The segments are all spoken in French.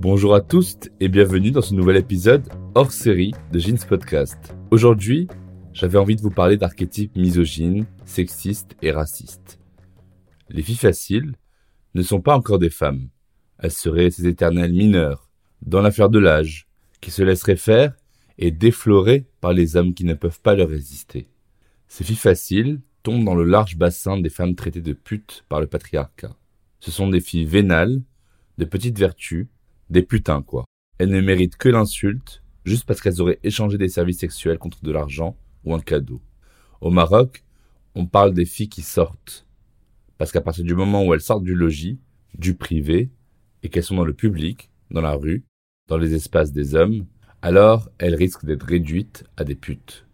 Bonjour à tous et bienvenue dans ce nouvel épisode hors série de Jeans Podcast. Aujourd'hui, j'avais envie de vous parler d'archétypes misogynes, sexistes et racistes. Les filles faciles ne sont pas encore des femmes. Elles seraient ces éternelles mineures, dans l'affaire de l'âge, qui se laisseraient faire et déflorées par les hommes qui ne peuvent pas leur résister. Ces filles faciles tombent dans le large bassin des femmes traitées de putes par le patriarcat. Ce sont des filles vénales, de petites vertus, des putains quoi. Elles ne méritent que l'insulte, juste parce qu'elles auraient échangé des services sexuels contre de l'argent ou un cadeau. Au Maroc, on parle des filles qui sortent. Parce qu'à partir du moment où elles sortent du logis, du privé, et qu'elles sont dans le public, dans la rue, dans les espaces des hommes, alors elles risquent d'être réduites à des putes.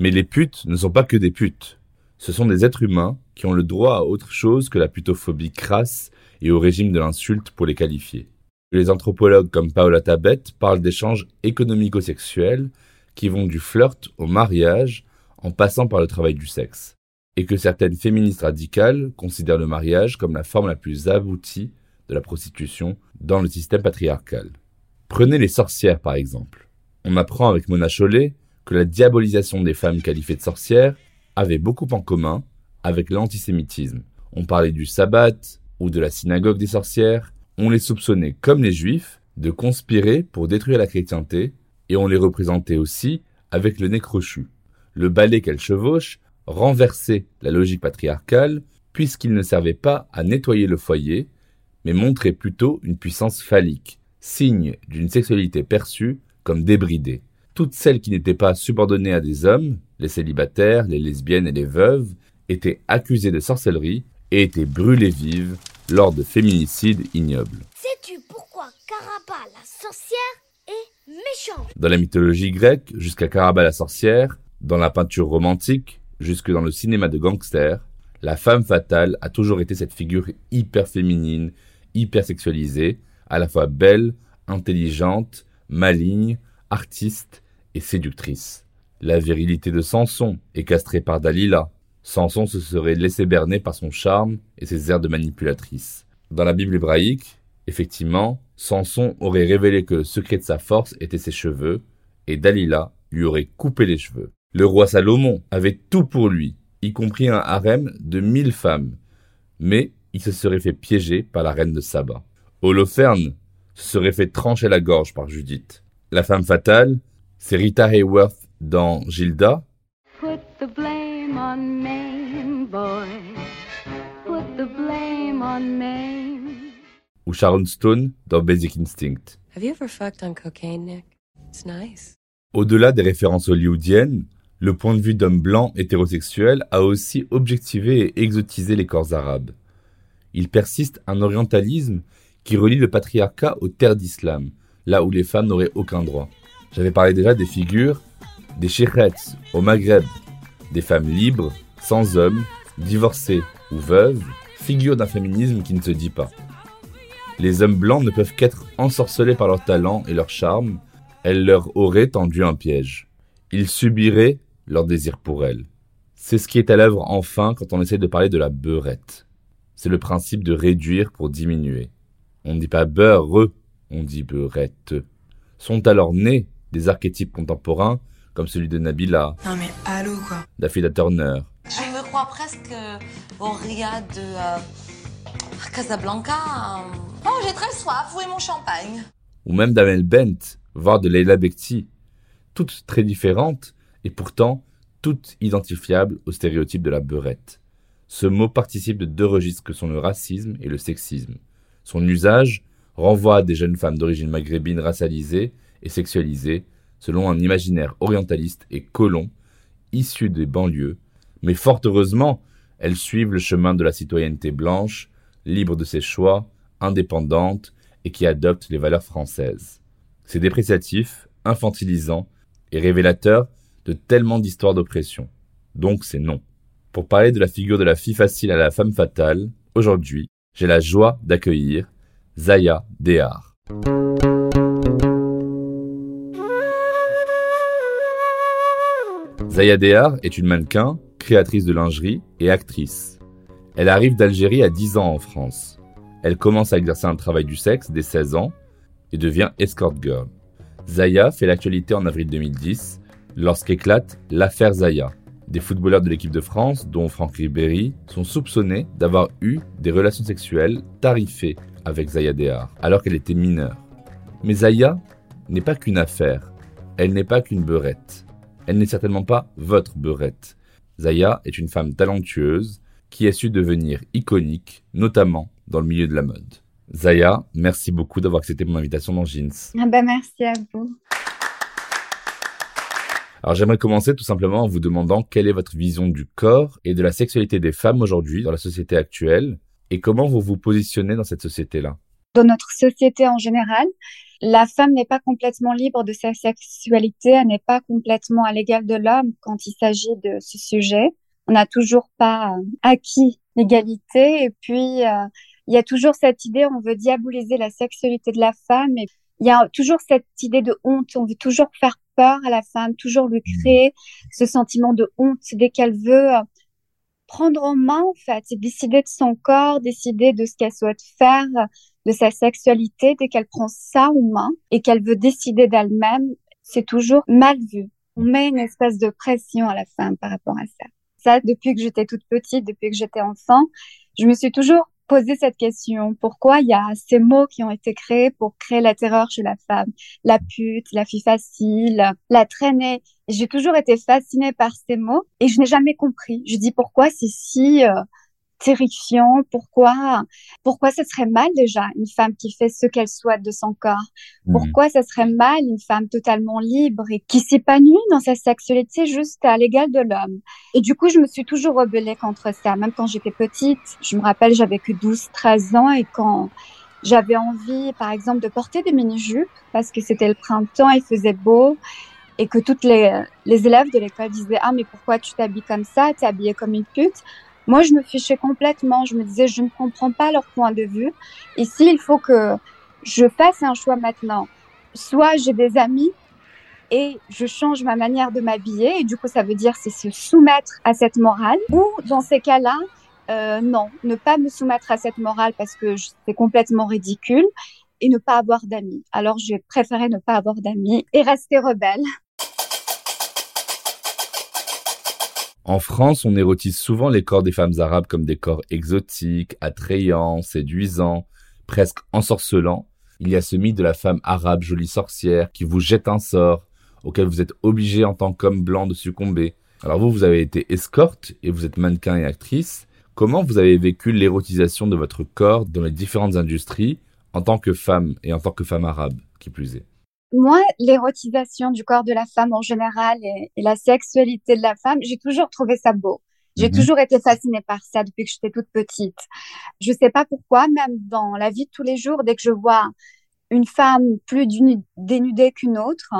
Mais les putes ne sont pas que des putes. Ce sont des êtres humains qui ont le droit à autre chose que la putophobie crasse et au régime de l'insulte pour les qualifier. Les anthropologues comme Paola Tabet parlent d'échanges économico-sexuels qui vont du flirt au mariage en passant par le travail du sexe. Et que certaines féministes radicales considèrent le mariage comme la forme la plus aboutie de la prostitution dans le système patriarcal. Prenez les sorcières par exemple. On apprend avec Mona Chollet que la diabolisation des femmes qualifiées de sorcières avait beaucoup en commun avec l'antisémitisme. On parlait du sabbat ou de la synagogue des sorcières, on les soupçonnait, comme les juifs, de conspirer pour détruire la chrétienté, et on les représentait aussi avec le nez crochu. Le balai qu'elles chevauchent renversait la logique patriarcale, puisqu'il ne servait pas à nettoyer le foyer, mais montrait plutôt une puissance phallique, signe d'une sexualité perçue comme débridée. Toutes celles qui n'étaient pas subordonnées à des hommes, les célibataires, les lesbiennes et les veuves, étaient accusées de sorcellerie et étaient brûlées vives lors de féminicides ignobles. Sais-tu pourquoi Caraba la sorcière est méchante? Dans la mythologie grecque, jusqu'à Caraba la sorcière, dans la peinture romantique, jusque dans le cinéma de gangster, la femme fatale a toujours été cette figure hyper féminine, hyper sexualisée, à la fois belle, intelligente, maligne, artiste et séductrice. La virilité de Samson est castrée par Dalila, Samson se serait laissé berner par son charme et ses airs de manipulatrice. Dans la Bible hébraïque, effectivement, Samson aurait révélé que le secret de sa force était ses cheveux, et Dalila lui aurait coupé les cheveux. Le roi Salomon avait tout pour lui, y compris un harem de mille femmes, mais il se serait fait piéger par la reine de Saba. Holoferne se serait fait trancher la gorge par Judith. La femme fatale, c'est Rita Hayworth dans Gilda, ou Sharon Stone dans Basic Instinct. Au-delà des références hollywoodiennes, le point de vue d'homme blanc hétérosexuel a aussi objectivé et exotisé les corps arabes. Il persiste un orientalisme qui relie le patriarcat aux terres d'islam, là où les femmes n'auraient aucun droit. J'avais parlé déjà des figures des shirets au Maghreb, des femmes libres, sans hommes, divorcées ou veuves, figures d'un féminisme qui ne se dit pas. Les hommes blancs ne peuvent qu'être ensorcelés par leur talent et leur charme, elles leur auraient tendu un piège. Ils subiraient leur désir pour elles. C'est ce qui est à l'œuvre enfin quand on essaie de parler de la beurette. C'est le principe de réduire pour diminuer. On ne dit pas beurre, on dit beurette. Sont alors nés des archétypes contemporains comme celui de Nabila. Non mais allô quoi. D'Afida Turner. Je me crois presque au Ria de euh, Casablanca. Oh, j'ai très soif, où est mon champagne? Ou même d'Amel Bent, voire de Leila Bekti. Toutes très différentes et pourtant toutes identifiables au stéréotype de la beurette. Ce mot participe de deux registres que sont le racisme et le sexisme. Son usage renvoie à des jeunes femmes d'origine maghrébine racialisées et sexualisées selon un imaginaire orientaliste et colon issu des banlieues, mais fort heureusement, elles suivent le chemin de la citoyenneté blanche, libre de ses choix, indépendante et qui adopte les valeurs françaises. C'est dépréciatif, infantilisant et révélateur de tellement d'histoires d'oppression. Donc c'est non. Pour parler de la figure de la fille facile à la femme fatale, aujourd'hui, j'ai la joie d'accueillir Zaya Dehar. Zaya Dehar est une mannequin, créatrice de lingerie et actrice. Elle arrive d'Algérie à 10 ans en France. Elle commence à exercer un travail du sexe dès 16 ans et devient escort girl. Zaya fait l'actualité en avril 2010 lorsqu'éclate l'affaire Zaya. Des footballeurs de l'équipe de France, dont Franck Ribéry, sont soupçonnés d'avoir eu des relations sexuelles tarifées avec Zaya Dehar, alors qu'elle était mineure. Mais Zaya n'est pas qu'une affaire, elle n'est pas qu'une beurette. Elle n'est certainement pas votre beurette. Zaya est une femme talentueuse qui a su devenir iconique, notamment dans le milieu de la mode. Zaya, merci beaucoup d'avoir accepté mon invitation dans Jeans. Ah bah merci à vous. Alors j'aimerais commencer tout simplement en vous demandant quelle est votre vision du corps et de la sexualité des femmes aujourd'hui dans la société actuelle et comment vous vous positionnez dans cette société-là. Dans notre société en général, la femme n'est pas complètement libre de sa sexualité, elle n'est pas complètement à l'égal de l'homme quand il s'agit de ce sujet. On n'a toujours pas euh, acquis l'égalité et puis euh, il y a toujours cette idée, on veut diaboliser la sexualité de la femme et il y a toujours cette idée de honte, on veut toujours faire peur à la femme, toujours lui mmh. créer ce sentiment de honte dès qu'elle veut euh, prendre en main, en fait, et décider de son corps, décider de ce qu'elle souhaite faire, de sa sexualité, dès qu'elle prend ça en main et qu'elle veut décider d'elle-même, c'est toujours mal vu. On met une espèce de pression à la femme par rapport à ça. Ça, depuis que j'étais toute petite, depuis que j'étais enfant, je me suis toujours poser cette question. Pourquoi il y a ces mots qui ont été créés pour créer la terreur chez la femme? La pute, la fille facile, la traînée. J'ai toujours été fascinée par ces mots et je n'ai jamais compris. Je dis pourquoi c'est si euh, terrifiant Pourquoi pourquoi ce serait mal déjà une femme qui fait ce qu'elle souhaite de son corps? Mmh. Pourquoi ce serait mal une femme totalement libre et qui s'épanouit dans sa sexualité juste à l'égal de l'homme? Et du coup, je me suis toujours rebellée contre ça, même quand j'étais petite. Je me rappelle, j'avais que 12, 13 ans et quand j'avais envie, par exemple, de porter des mini-jupes parce que c'était le printemps, il faisait beau et que toutes les, les élèves de l'école disaient ah mais pourquoi tu t'habilles comme ça, t'es habillée comme une pute? Moi, je me fichais complètement. Je me disais, je ne comprends pas leur point de vue. Ici, il faut que je fasse un choix maintenant. Soit j'ai des amis et je change ma manière de m'habiller et du coup, ça veut dire c'est se soumettre à cette morale. Ou dans ces cas-là, euh, non, ne pas me soumettre à cette morale parce que c'est complètement ridicule et ne pas avoir d'amis. Alors, j'ai préféré ne pas avoir d'amis et rester rebelle. En France, on érotise souvent les corps des femmes arabes comme des corps exotiques, attrayants, séduisants, presque ensorcelants. Il y a ce mythe de la femme arabe jolie sorcière qui vous jette un sort, auquel vous êtes obligé en tant qu'homme blanc de succomber. Alors vous, vous avez été escorte et vous êtes mannequin et actrice. Comment vous avez vécu l'érotisation de votre corps dans les différentes industries en tant que femme et en tant que femme arabe, qui plus est? Moi, l'érotisation du corps de la femme en général et, la sexualité de la femme, j'ai toujours trouvé ça beau. J'ai mhm. toujours été fascinée par ça depuis que j'étais toute petite. Je sais pas pourquoi, même dans la vie de tous les jours, dès que je vois une femme plus dénudée qu'une autre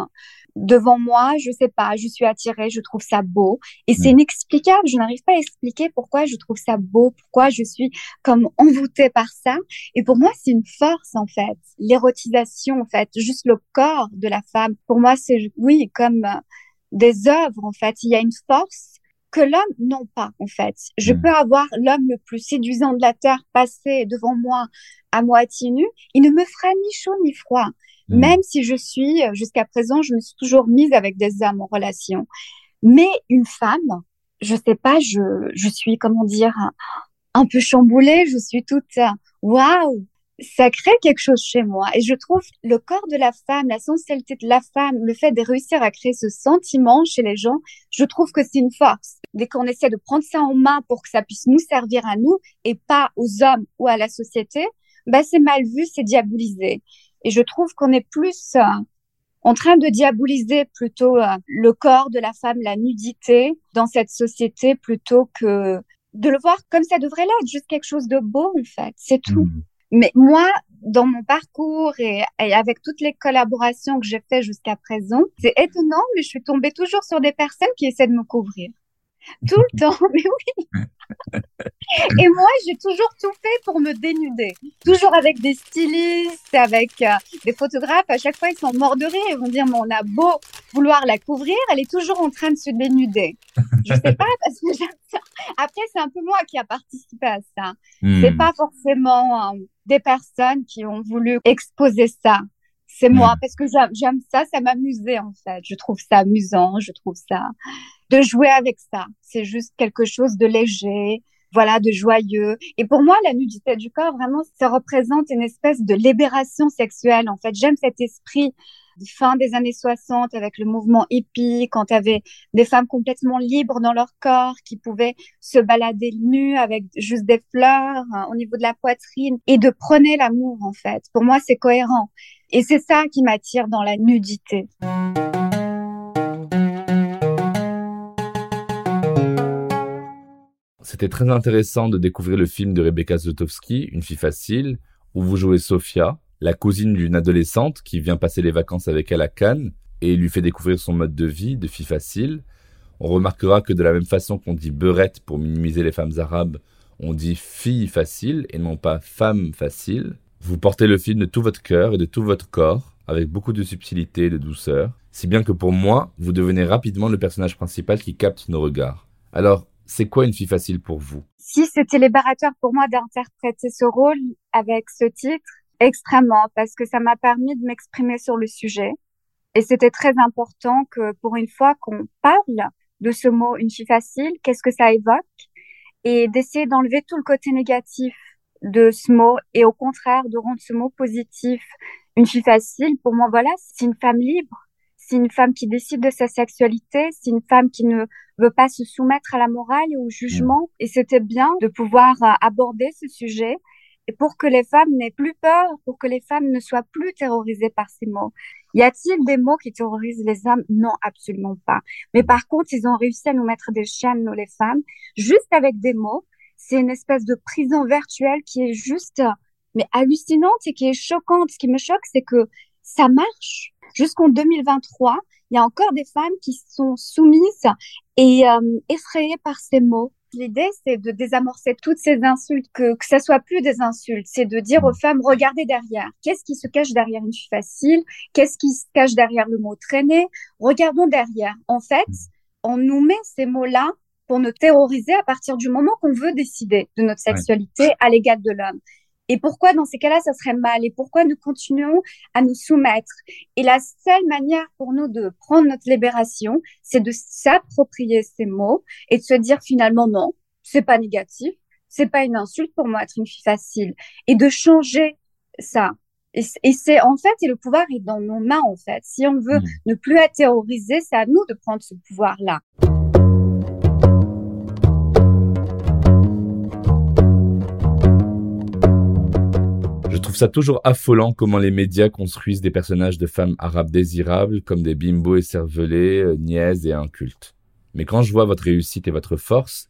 devant moi, je sais pas, je suis attirée, je trouve ça beau et c'est mm. inexplicable, je n'arrive pas à expliquer pourquoi je trouve ça beau, pourquoi je suis comme envoûtée par ça et pour moi c'est une force en fait, l'érotisation en fait, juste le corps de la femme. Pour moi c'est oui, comme euh, des œuvres en fait, il y a une force que l'homme non pas en fait. Je hmm. peux avoir l'homme le plus séduisant de la terre passer devant moi à moitié nu, il ne me fera ni chaud ni froid. Hmm. Même si je suis jusqu'à présent, je me suis toujours mise avec des hommes en relation. Mais une femme, je sais pas, je je suis comment dire un peu chamboulée, je suis toute waouh, ça crée quelque chose chez moi. Et je trouve le corps de la femme, la sensualité de la femme, le fait de réussir à créer ce sentiment chez les gens, je trouve que c'est une force. Dès qu'on essaie de prendre ça en main pour que ça puisse nous servir à nous et pas aux hommes ou à la société, bah c'est mal vu, c'est diabolisé. Et je trouve qu'on est plus euh, en train de diaboliser plutôt euh, le corps de la femme, la nudité dans cette société plutôt que de le voir comme ça devrait l'être, juste quelque chose de beau en fait, c'est tout. Hmm. Mais moi, dans mon parcours et, et avec toutes les collaborations que j'ai fait jusqu'à présent, c'est étonnant, mais je suis tombée toujours sur des personnes qui essaient de me couvrir. Tout le temps, mais oui. Et moi, j'ai toujours tout fait pour me dénuder. Toujours avec des stylistes, avec euh, des photographes. À chaque fois, ils sont morts de rire. Ils vont dire, mais on a beau vouloir la couvrir, elle est toujours en train de se dénuder. Je sais pas, parce que j'aime ça. Après, c'est un peu moi qui a participé à ça. Hmm. C'est pas forcément euh, des personnes qui ont voulu exposer ça. C'est moi, Mm. parce que j'aime- ça, ça m'amusait en fait. Je trouve ça amusant, je trouve ça de jouer avec ça. C'est juste quelque chose de léger, voilà, de joyeux. Et pour moi, la nudité du corps, vraiment, ça représente une espèce de libération sexuelle. En fait, j'aime cet esprit fin des années 60 avec le mouvement hippie, quand tu avais des femmes complètement libres dans leur corps, qui pouvaient se balader nues avec juste des fleurs hein, au niveau de la poitrine et de prôner l'amour, en fait. Pour moi, c'est cohérent. Et c'est ça qui m'attire dans la nudité. C'était très intéressant de découvrir le film de Rebecca Zlotowski, Une fille facile, où vous jouez Sophia, la cousine d'une adolescente qui vient passer les vacances avec elle à Cannes et lui fait découvrir son mode de vie de fille facile. On remarquera que de la même façon qu'on dit beurette pour minimiser les femmes arabes, on dit fille facile et non pas femme facile. Vous portez le film de tout votre cœur et de tout votre corps, avec beaucoup de subtilité et de douceur, si bien que pour moi, vous devenez rapidement le personnage principal qui capte nos regards. Alors, c'est quoi une fille facile pour vous? Si c'était libérateur pour moi d'interpréter ce rôle avec ce titre, extrêmement, parce que ça m'a permis de m'exprimer sur le sujet. Et c'était très important que pour une fois qu'on parle de ce mot une fille facile, qu'est-ce que ça évoque et d'essayer d'enlever tout le côté négatif de ce mot et au contraire de rendre ce mot positif. Une fille facile, pour moi, voilà, c'est une femme libre, c'est une femme qui décide de sa sexualité, c'est une femme qui ne veut pas se soumettre à la morale et au jugement. Et c'était bien de pouvoir euh, aborder ce sujet et pour que les femmes n'aient plus peur, pour que les femmes ne soient plus terrorisées par ces mots. Y a-t-il des mots qui terrorisent les hommes? Non, absolument pas. Mais par contre, ils ont réussi à nous mettre des chaînes, nous les femmes, juste avec des mots. C'est une espèce de prison virtuelle qui est juste, mais hallucinante et qui est choquante. Ce qui me choque, c'est que ça marche. Jusqu'en 2023, il y a encore des femmes qui sont soumises et euh, effrayées par ces mots. L'idée, c'est de désamorcer toutes ces insultes, que, que ça soit plus des insultes. C'est de dire aux femmes, regardez derrière. Qu'est-ce qui se cache derrière une fille facile? Qu'est-ce qui se cache derrière le mot traîner? Regardons derrière. En fait, on nous met ces mots-là pour nous terroriser à partir du moment qu'on veut décider de notre sexualité à l'égal de l'homme. Et pourquoi dans ces cas-là, ça serait mal? Et pourquoi nous continuons à nous soumettre? Et la seule manière pour nous de prendre notre libération, c'est de s'approprier ces mots et de se dire finalement non, c'est pas négatif, c'est pas une insulte pour moi être une fille facile, et de changer ça. Et, c'est en fait, et le pouvoir est dans nos mains en fait. Si on veut Mmh. ne plus être terrorisé, c'est à nous de prendre ce pouvoir-là. Trouve ça toujours affolant comment les médias construisent des personnages de femmes arabes désirables comme des bimbos écervelés, euh, niaises et incultes. Mais quand je vois votre réussite et votre force,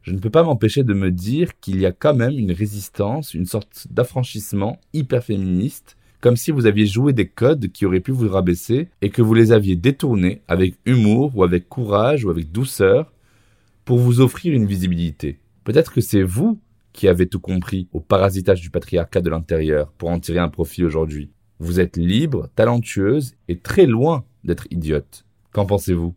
je ne peux pas m'empêcher de me dire qu'il y a quand même une résistance, une sorte d'affranchissement hyper féministe, comme si vous aviez joué des codes qui auraient pu vous rabaisser et que vous les aviez détournés avec humour ou avec courage ou avec douceur pour vous offrir une visibilité. Peut-être que c'est vous qui avez tout compris au parasitage du patriarcat de l'intérieur pour en tirer un profit aujourd'hui. Vous êtes libre, talentueuse et très loin d'être idiote. Qu'en pensez-vous?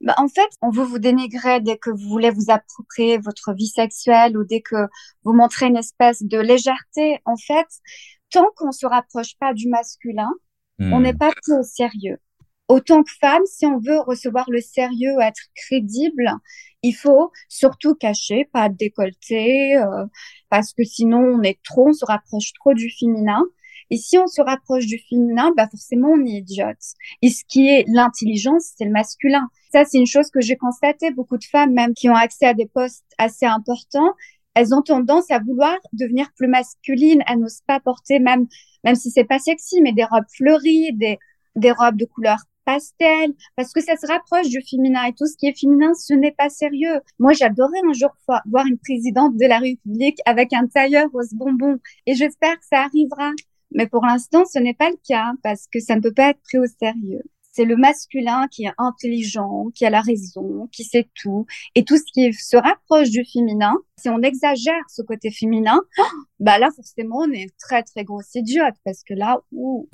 Bah, en fait, on veut vous dénigrer dès que vous voulez vous approprier votre vie sexuelle ou dès que vous montrez une espèce de légèreté. En fait, tant qu'on se rapproche pas du masculin, on Hmm. n'est pas pris au sérieux. Autant que femme, si on veut recevoir le sérieux, être crédible, il faut surtout cacher, pas décolleter, euh, parce que sinon on est trop, on se rapproche trop du féminin. Et si on se rapproche du féminin, bah forcément on est idiote. Et ce qui est l'intelligence, c'est le masculin. Ça, c'est une chose que j'ai constaté. Beaucoup de femmes, même qui ont accès à des postes assez importants, elles ont tendance à vouloir devenir plus masculines. Elles n'osent pas porter même, même si c'est pas sexy, mais des robes fleuries, des, des robes de couleur pastel, parce que ça se rapproche du féminin et tout ce qui est féminin, ce n'est pas sérieux. Moi, j'adorais un jour voir une présidente de la République avec un tailleur rose bonbon et j'espère que ça arrivera. Mais pour l'instant, ce n'est pas le cas parce que ça ne peut pas être pris au sérieux. C'est le masculin qui est intelligent, qui a la raison, qui sait tout. Et tout ce qui se rapproche du féminin, si on exagère ce côté féminin, bah là, forcément, on est très, très gros idiote parce que là, ouh.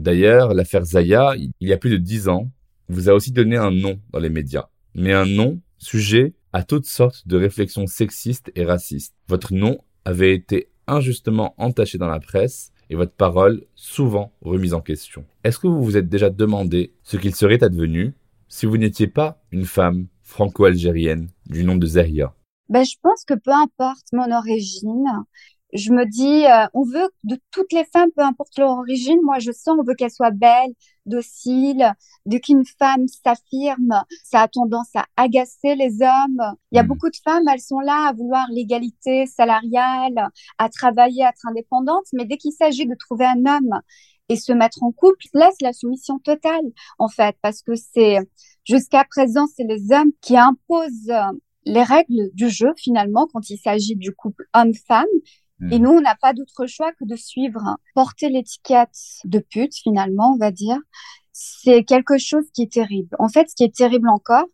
D'ailleurs, l'affaire Zaya, il y a plus de dix ans, vous a aussi donné un nom dans les médias. Mais un nom sujet à toutes sortes de réflexions sexistes et racistes. Votre nom avait été injustement entaché dans la presse et votre parole souvent remise en question. Est-ce que vous vous êtes déjà demandé ce qu'il serait advenu si vous n'étiez pas une femme franco-algérienne du nom de Zaria ben, Je pense que peu importe mon origine, je me dis, euh, on veut de toutes les femmes, peu importe leur origine, moi je sens, on veut qu'elles soient belles, dociles, de qu'une femme s'affirme, ça a tendance à agacer les hommes. Il y a hmm. beaucoup de femmes, elles sont là à vouloir l'égalité salariale, à travailler, à être indépendantes, mais dès qu'il s'agit de trouver un homme et se mettre en couple, là c'est la soumission totale en fait, parce que c'est jusqu'à présent c'est les hommes qui imposent les règles du jeu finalement quand il s'agit du couple homme-femme et hmm. nous, on n'a pas d'autre choix que de suivre, porter l'étiquette de pute, finalement, on va dire. C'est quelque chose qui est terrible. En fait, ce qui est terrible encore,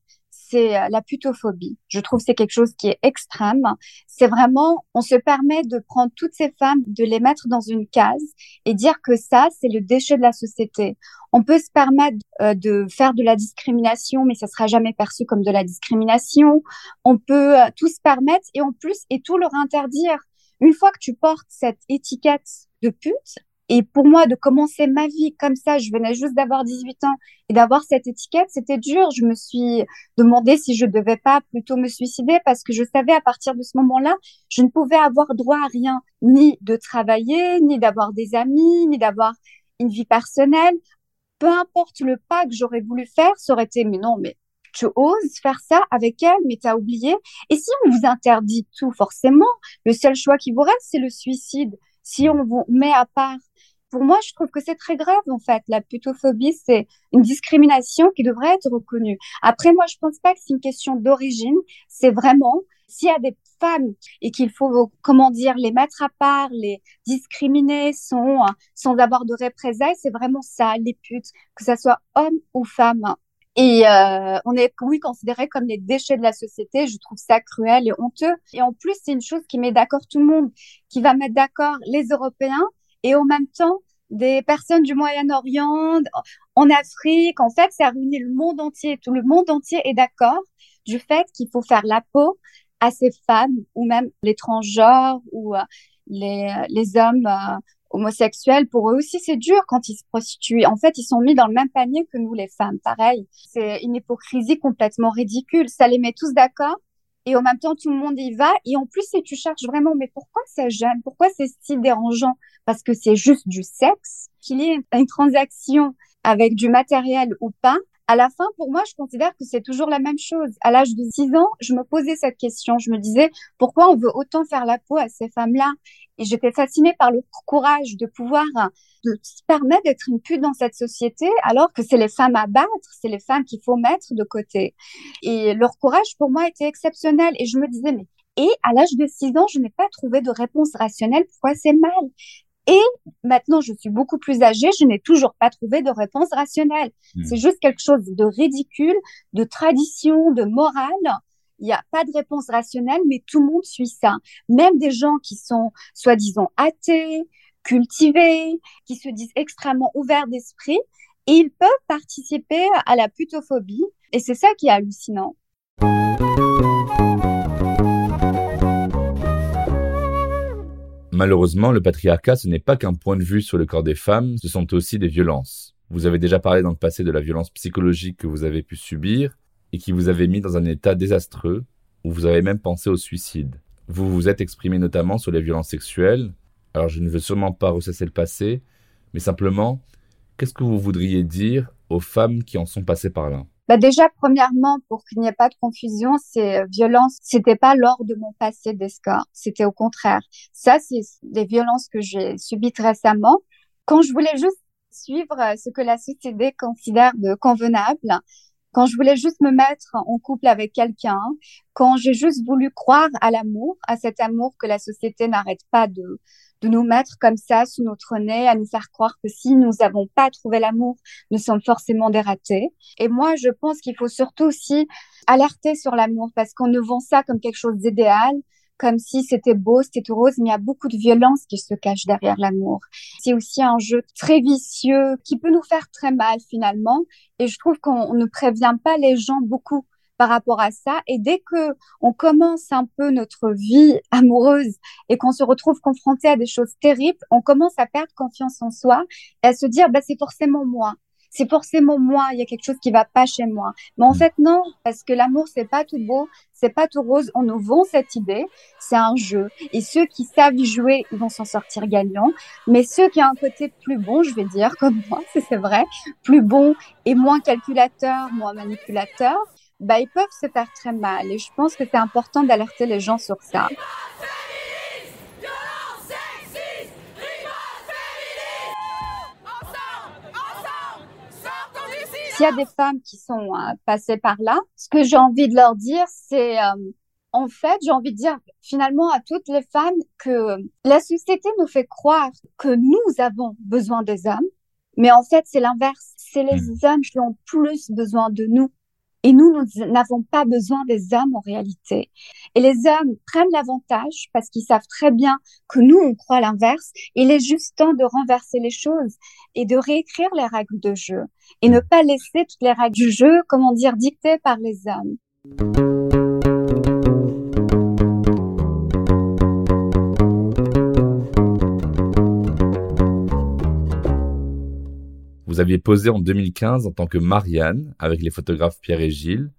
c'est euh, la putophobie. Je trouve c'est quelque chose qui est extrême. C'est vraiment, on se permet de prendre toutes ces femmes, de les mettre dans une case et dire que ça, c'est le déchet de la société. On peut se permettre euh, de faire de la discrimination, mais ça sera jamais perçu comme de la discrimination. On peut euh, tout se permettre et en plus, et tout leur interdire. Une fois que tu portes cette étiquette de pute, et pour moi, de commencer ma vie comme ça, je venais juste d'avoir 18 ans et d'avoir cette étiquette, c'était dur. Je me suis demandé si je devais pas plutôt me suicider parce que je savais à partir de ce moment-là, je ne pouvais avoir droit à rien, ni de travailler, ni d'avoir des amis, ni d'avoir une vie personnelle. Peu importe le pas que j'aurais voulu faire, ça aurait été, mais non, mais tu oses faire ça avec elle, mais tu as oublié. Et si on vous interdit tout, forcément, le seul choix qui vous reste, c'est le suicide. Si on vous met à part, pour moi, je trouve que c'est très grave, en fait. La putophobie, c'est une discrimination qui devrait être reconnue. Après, moi, je pense pas que c'est une question d'origine. C'est vraiment, s'il y a des femmes et qu'il faut, comment dire, les mettre à part, les discriminer sans, sans avoir de représailles, c'est vraiment ça, les putes, que ça soit homme ou femme. Et euh, on est, oui, considérés comme les déchets de la société. Je trouve ça cruel et honteux. Et en plus, c'est une chose qui met d'accord tout le monde, qui va mettre d'accord les Européens et en même temps des personnes du Moyen-Orient, en Afrique. En fait, ça a ruiné le monde entier. Tout le monde entier est d'accord du fait qu'il faut faire la peau à ces femmes ou même les transgenres ou euh, les, les hommes euh, homosexuels, pour eux aussi, c'est dur quand ils se prostituent. En fait, ils sont mis dans le même panier que nous, les femmes. Pareil. C'est une hypocrisie complètement ridicule. Ça les met tous d'accord. Et en même temps, tout le monde y va. Et en plus, tu cherches vraiment, mais pourquoi c'est jeune? Pourquoi c'est si dérangeant? Parce que c'est juste du sexe? Qu'il y ait une transaction avec du matériel ou pas, à la fin, pour moi, je considère que c'est toujours la même chose. À l'âge de 6 ans, je me posais cette question. Je me disais, pourquoi on veut autant faire la peau à ces femmes-là? Et j'étais fascinée par le courage de pouvoir de se permettre d'être une pute dans cette société, alors que c'est les femmes à battre, c'est les femmes qu'il faut mettre de côté. Et leur courage, pour moi, était exceptionnel. Et je me disais, mais et à l'âge de 6 ans, je n'ai pas trouvé de réponse rationnelle pourquoi c'est mal? Et maintenant, je suis beaucoup plus âgée, je n'ai toujours pas trouvé de réponse rationnelle. Hmm. C'est juste quelque chose de ridicule, de tradition, de morale. Il n'y a pas de réponse rationnelle, mais tout le monde suit ça. Même des gens qui sont soi-disant athées, cultivés, qui se disent extrêmement ouverts d'esprit, et ils peuvent participer à la putophobie. Et c'est ça qui est hallucinant. Malheureusement, le patriarcat, ce n'est pas qu'un point de vue sur le corps des femmes, ce sont aussi des violences. Vous avez déjà parlé dans le passé de la violence psychologique que vous avez pu subir et qui vous avait mis dans un état désastreux où vous avez même pensé au suicide. Vous vous êtes exprimé notamment sur les violences sexuelles. Alors je ne veux sûrement pas ressasser le passé, mais simplement, qu'est-ce que vous voudriez dire aux femmes qui en sont passées par là? Bah déjà, premièrement, pour qu'il n'y ait pas de confusion, c'est euh, violences. C'était pas lors de mon passé d'escorte. C'était au contraire. Ça, c'est des violences que j'ai subies récemment. Quand je voulais juste suivre euh, ce que la société considère de convenable, quand je voulais juste me mettre en couple avec quelqu'un, quand j'ai juste voulu croire à l'amour, à cet amour que la société n'arrête pas de, de nous mettre comme ça sous notre nez, à nous faire croire que si nous n'avons pas trouvé l'amour, nous sommes forcément des ratés. Et moi, je pense qu'il faut surtout aussi alerter sur l'amour parce qu'on nous vend ça comme quelque chose d'idéal, comme si c'était beau, c'était tout rose, mais il y a beaucoup de violence qui se cache derrière l'amour. C'est aussi un jeu très vicieux qui peut nous faire très mal finalement. Et je trouve qu'on ne prévient pas les gens beaucoup par rapport à ça. Et dès que on commence un peu notre vie amoureuse et qu'on se retrouve confronté à des choses terribles, on commence à perdre confiance en soi et à se dire, bah, c'est forcément moi. C'est forcément moi, il y a quelque chose qui va pas chez moi. Mais en mm. fait, non, parce que l'amour, c'est pas tout beau, c'est pas tout rose. On nous vend cette idée. C'est un jeu. Et ceux qui savent y jouer, ils vont s'en sortir gagnants. Mais ceux qui ont un côté plus bon, je vais dire, comme moi, c'est vrai, plus bon et moins calculateur, moins manipulateur, bah, ils peuvent se faire très mal. Et je pense que c'est important d'alerter les gens sur ça. S'il y a des femmes qui sont euh, passées par là, ce que j'ai envie de leur dire, c'est euh, en fait, j'ai envie de dire finalement à toutes les femmes que la société nous fait croire que nous avons besoin des hommes, mais en fait, c'est l'inverse. C'est les mmh. hommes qui ont plus besoin de nous. Et nous, nous n'avons pas besoin des hommes en réalité. Et les hommes prennent l'avantage parce qu'ils savent très bien que nous, on croit l'inverse. Il est juste temps de renverser les choses et de réécrire les règles de jeu et ne pas laisser toutes les règles du jeu, comment dire, dictées par les hommes. Vous aviez posé en 2015 en tant que Marianne avec les photographes Pierre et Gilles.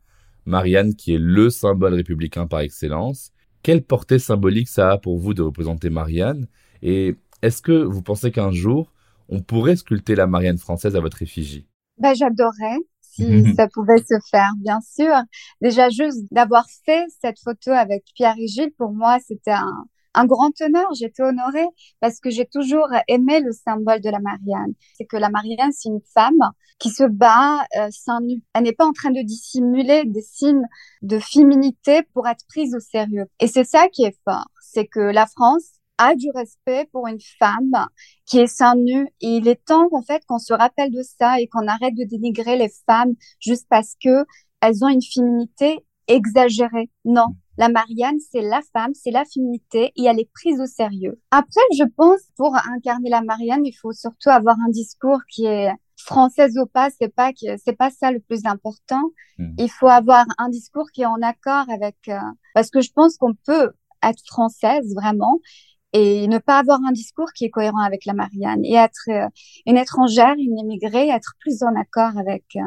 Marianne qui est le symbole républicain par excellence. Quelle portée symbolique ça a pour vous de représenter Marianne? Et est-ce que vous pensez qu'un jour, on pourrait sculpter la Marianne française à votre effigie? Ben, J'adorerais si ça pouvait se faire, bien sûr. Déjà, juste d'avoir fait cette photo avec Pierre et Gilles, pour moi, c'était un, un grand honneur. J'étais honorée parce que j'ai toujours aimé le symbole de la Marianne. C'est que la Marianne, c'est une femme qui se bat euh, seins nus. Elle n'est pas en train de dissimuler des signes de féminité pour être prise au sérieux. Et c'est ça qui est fort. C'est que la France a du respect pour une femme qui est seins nus. Et il est temps, en fait, qu'on se rappelle de ça et qu'on arrête de dénigrer les femmes juste parce que elles ont une féminité exagérée. Non. La Marianne, c'est la femme, c'est la féminité et elle est prise au sérieux. Après, je pense, pour incarner la Marianne, il faut surtout avoir un discours qui est française ou pas, c'est pas c'est pas ça le plus important. Hmm. Il faut avoir un discours qui est en accord avec euh, parce que je pense qu'on peut être française vraiment et ne pas avoir un discours qui est cohérent avec la Marianne et être euh, une étrangère, une immigrée, être plus en accord avec euh,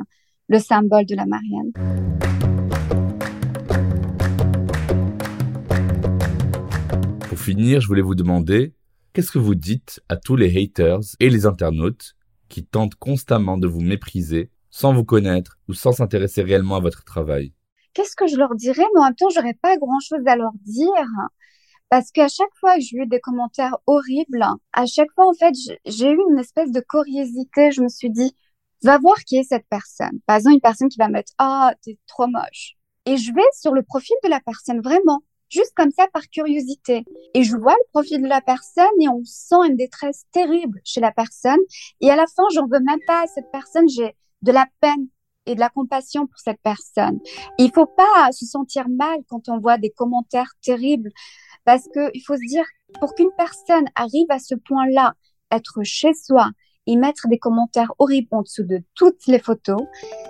le symbole de la Marianne. Finir, je voulais vous demander, qu'est-ce que vous dites à tous les haters et les internautes qui tentent constamment de vous mépriser sans vous connaître ou sans s'intéresser réellement à votre travail? Qu'est-ce que je leur dirais? Mais en même temps, j'aurais pas grand-chose à leur dire parce qu'à chaque fois que j'ai eu des commentaires horribles, à chaque fois, en fait, j'ai eu une espèce de curiosité. Je me suis dit, va voir qui est cette personne. Par exemple, une personne qui va mettre, ah, t'es trop moche. Et je vais sur le profil de la personne vraiment juste comme ça par curiosité. Et je vois le profil de la personne et on sent une détresse terrible chez la personne. Et à la fin, j'en veux même pas à cette personne, j'ai de la peine et de la compassion pour cette personne. il faut pas se sentir mal quand on voit des commentaires terribles parce que il faut se dire pour qu'une personne arrive à ce point-là, être chez soi et mettre des commentaires horribles en dessous de toutes les photos,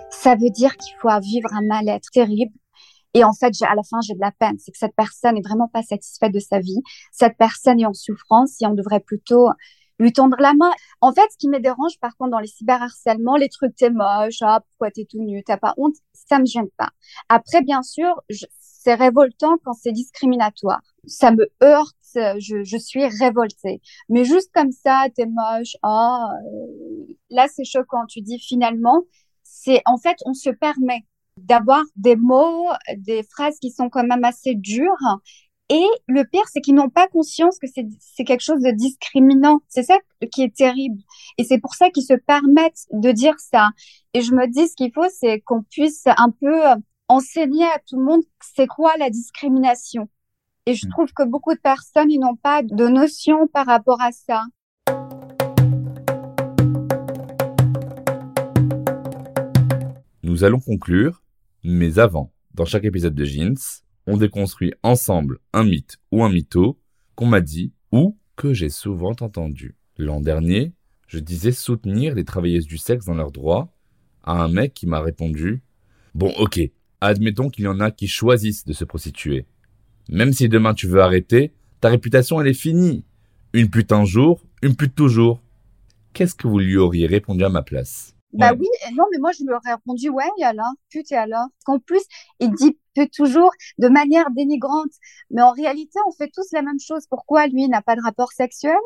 ça veut dire qu'il faut vivre un mal-être terrible et en fait, à la fin, j'ai de la peine. C'est que cette personne est vraiment pas satisfaite de sa vie. Cette personne est en souffrance et on devrait plutôt lui tendre la main. En fait, ce qui me dérange, par contre, dans les cyberharcèlements, les trucs, t'es moche, ah, pourquoi t'es tout nu, t'as pas honte, ça me gêne pas. Après, bien sûr, c'est révoltant quand c'est discriminatoire. Ça me heurte, je, je suis révoltée. Mais juste comme ça, t'es moche, ah, là, c'est choquant. Tu dis finalement, c'est en fait, on se permet d'avoir des mots, des phrases qui sont quand même assez dures. Et le pire, c'est qu'ils n'ont pas conscience que c'est quelque chose de discriminant. C'est ça qui est terrible. Et c'est pour ça qu'ils se permettent de dire ça. Et je me dis, ce qu'il faut, c'est qu'on puisse un peu enseigner à tout le monde c'est quoi la discrimination. Et je hmm. trouve que beaucoup de personnes, ils n'ont pas de notion par rapport à ça. Nous allons conclure, mais avant, dans chaque épisode de Jeans, on déconstruit ensemble un mythe ou un mytho qu'on m'a dit ou que j'ai souvent entendu. L'an dernier, je disais soutenir les travailleuses du sexe dans leurs droits à un mec qui m'a répondu Bon, ok, admettons qu'il y en a qui choisissent de se prostituer. Même si demain tu veux arrêter, ta réputation elle est finie. Une pute un jour, une pute toujours. Qu'est-ce que vous lui auriez répondu à ma place? Bah oui, non, mais moi je lui aurais répondu ouais, et alors, pute et alors? Parce qu'en plus, il dit toujours de manière dénigrante. Mais en réalité, on fait tous la même chose. Pourquoi lui n'a pas de rapport sexuel?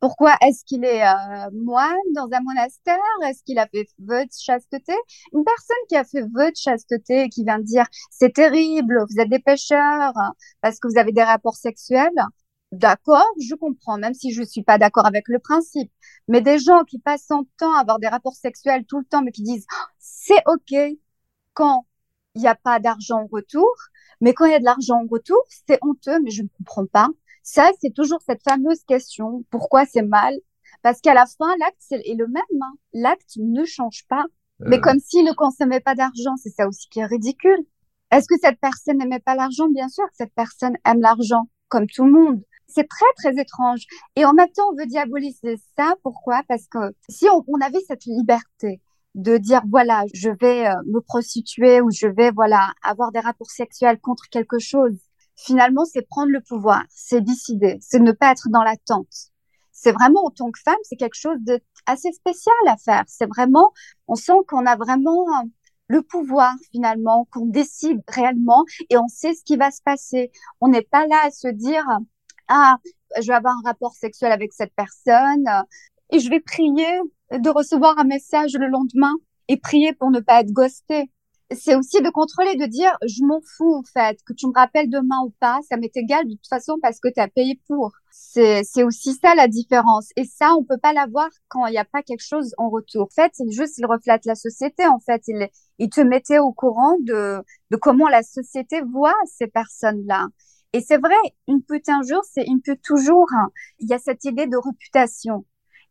Pourquoi est-ce qu'il est, euh, moine dans un monastère? Est-ce qu'il a fait vœu de chasteté? Une personne qui a fait vœu de chasteté et qui vient de dire c'est terrible, vous êtes des pêcheurs parce que vous avez des rapports sexuels, d'accord, je comprends, même si je suis pas d'accord avec le principe. Mais des gens qui passent son temps à avoir des rapports sexuels tout le temps, mais qui disent oh, c'est ok quand il n'y a pas d'argent en retour, mais quand il y a de l'argent en retour, c'est honteux, mais je ne comprends pas. Ça, c'est toujours cette fameuse question pourquoi c'est mal? Parce qu'à la fin, l'acte est le même. Hein. L'acte ne change pas. Mais euh. comme s'il ne consommait pas d'argent, c'est ça aussi qui est ridicule. Est-ce que cette personne n'aimait pas l'argent? Bien sûr que cette personne aime l'argent, comme tout le monde. C'est très, très étrange. Et en même temps, on veut diaboliser ça. Pourquoi? Parce que si on, avait cette liberté de dire, voilà, je vais euh, me prostituer ou je vais, voilà, avoir des rapports sexuels contre quelque chose, finalement, c'est prendre le pouvoir, c'est décider, c'est ne pas être dans l'attente. C'est vraiment, en tant que femme, c'est quelque chose de assez spécial à faire. C'est vraiment, on sent qu'on a vraiment le pouvoir finalement, qu'on décide réellement et on sait ce qui va se passer. On n'est pas là à se dire ah, je vais avoir un rapport sexuel avec cette personne euh, et je vais prier de recevoir un message le lendemain et prier pour ne pas être ghosté. C'est aussi de contrôler, de dire, je m'en fous en fait, que tu me rappelles demain ou pas, ça m'est égal de toute façon parce que tu as payé pour. C'est, aussi ça la différence. Et ça, on peut pas l'avoir quand il n'y a pas quelque chose en retour. En fait, c'est juste, il reflète la société. En fait, il, il te mettait au courant de comment la société voit ces personnes-là. Et c'est vrai, une pute un jour, c'est une pute toujours. Hein. Il y a cette idée de réputation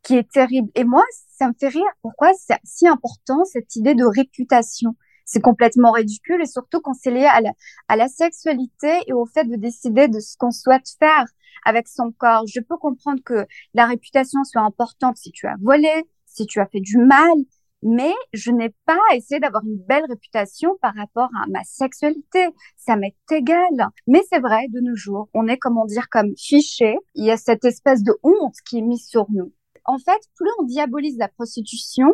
qui est terrible. Et moi, ça me fait rire. Pourquoi c'est si important cette idée de réputation? C'est complètement ridicule et surtout quand c'est lié à la, à la sexualité et au fait de décider de ce qu'on souhaite faire avec son corps. Je peux comprendre que la réputation soit importante si tu as volé, si tu as fait du mal, mais je n'ai pas essayé d'avoir une belle réputation par rapport à ma sexualité. Ça m'est égal. Mais c'est vrai, de nos jours, on est, comment dire, comme fiché. Il y a cette espèce de honte qui est mise sur nous. En fait, plus on diabolise la prostitution,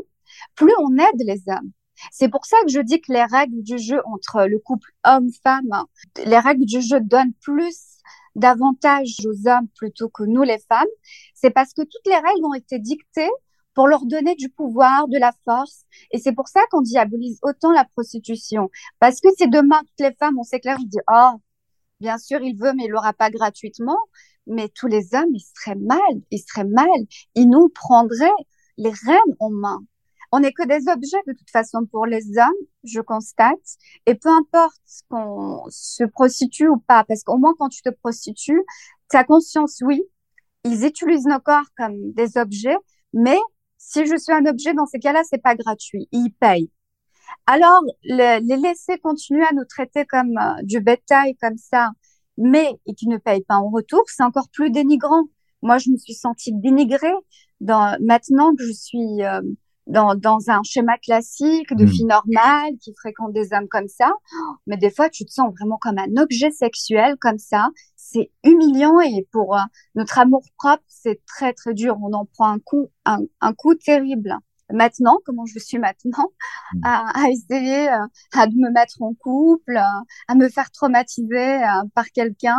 plus on aide les hommes. C'est pour ça que je dis que les règles du jeu entre le couple homme-femme, les règles du jeu donnent plus d'avantages aux hommes plutôt que nous les femmes. C'est parce que toutes les règles ont été dictées pour leur donner du pouvoir, de la force. Et c'est pour ça qu'on diabolise autant la prostitution. Parce que c'est demain, toutes les femmes, on s'éclaire, je dis, oh, bien sûr, il veut, mais il l'aura pas gratuitement. Mais tous les hommes, ils seraient mal, ils seraient mal. Ils nous prendraient les rênes en main. On n'est que des objets de toute façon pour les hommes, je constate. Et peu importe qu'on se prostitue ou pas, parce qu'au moins quand tu te prostitues, ta conscience, oui, ils utilisent nos corps comme des objets, mais si je suis un objet, dans ces cas-là, c'est pas gratuit. Ils payent. Alors, les laisser continuer à nous traiter comme euh, du bétail, comme ça, mais qui ne payent pas en retour, c'est encore plus dénigrant. Moi, je me suis sentie dénigrée dans, maintenant que je suis euh, dans, dans un schéma classique de mmh. fille normale qui fréquente des hommes comme ça. Mais des fois, tu te sens vraiment comme un objet sexuel comme ça. C'est humiliant et pour euh, notre amour propre, c'est très très dur. On en prend un coup, un, un coup terrible. Maintenant, comment je suis maintenant, mmh. à, à essayer euh, à me mettre en couple, euh, à me faire traumatiser par quelqu'un,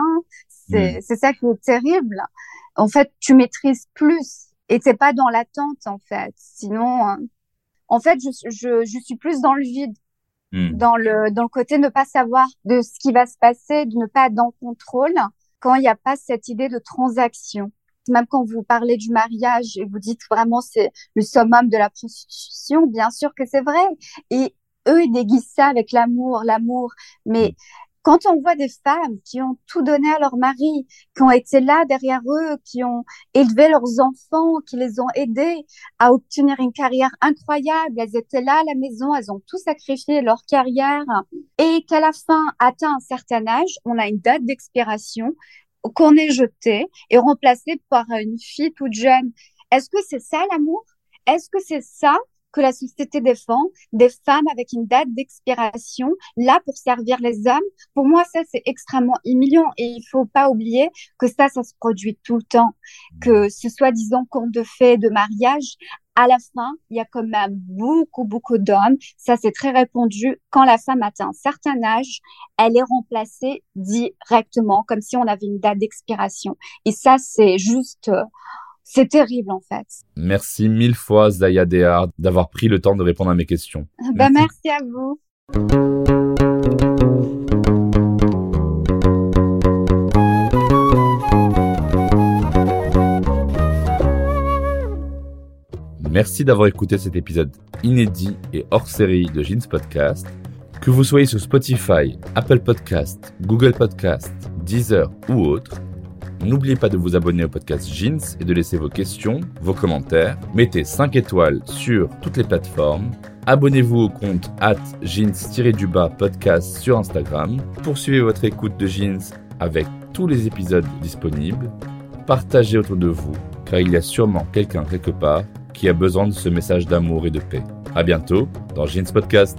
c'est mmh. c'est ça qui est terrible. En fait, tu maîtrises plus et c'est pas dans l'attente en fait. Sinon, euh, En fait, je, je, je suis plus dans le vide, Hmm. dans le, dans le côté ne pas savoir de ce qui va se passer, de ne pas être dans le contrôle quand il n'y a pas cette idée de transaction. Même quand vous parlez du mariage et vous dites vraiment c'est le summum de la prostitution, bien sûr que c'est vrai. Et eux, ils déguisent ça avec l'amour, l'amour. Mais quand on voit des femmes qui ont tout donné à leur mari, qui ont été là derrière eux, qui ont élevé leurs enfants, qui les ont aidés à obtenir une carrière incroyable, elles étaient là à la maison, elles ont tout sacrifié leur carrière, et qu'à la fin, atteint un certain âge, on a une date d'expiration qu'on est jeté et remplacé par une fille toute jeune. Est-ce que c'est ça l'amour? Est-ce que c'est ça que la société défend des femmes avec une date d'expiration là pour servir les hommes. Pour moi, ça, c'est extrêmement humiliant et il faut pas oublier que ça, ça se produit tout le temps. Que ce soit, disons, conte de fées, de mariage, à la fin, il y a quand même beaucoup, beaucoup d'hommes. Ça, c'est très répandu. Quand la femme atteint un certain âge, elle est remplacée directement, comme si on avait une date d'expiration. Et ça, c'est juste, euh, c'est terrible, en fait. Merci mille fois, Zaya Dehard, d'avoir pris le temps de répondre à mes questions. Ben, merci à vous. Merci d'avoir écouté cet épisode inédit et hors série de Jeans Podcast. Que vous soyez sur Spotify, Apple Podcast, Google Podcast, Deezer ou autre, n'oubliez pas de vous abonner au podcast Jeans et de laisser vos questions, vos commentaires. Mettez 5 étoiles sur toutes les plateformes. Abonnez-vous au compte at jeans-du-bas podcast sur Instagram. Poursuivez votre écoute de Jeans avec tous les épisodes disponibles. Partagez autour de vous, car il y a sûrement quelqu'un quelque part qui a besoin de ce message d'amour et de paix. À bientôt dans Jeans Podcast.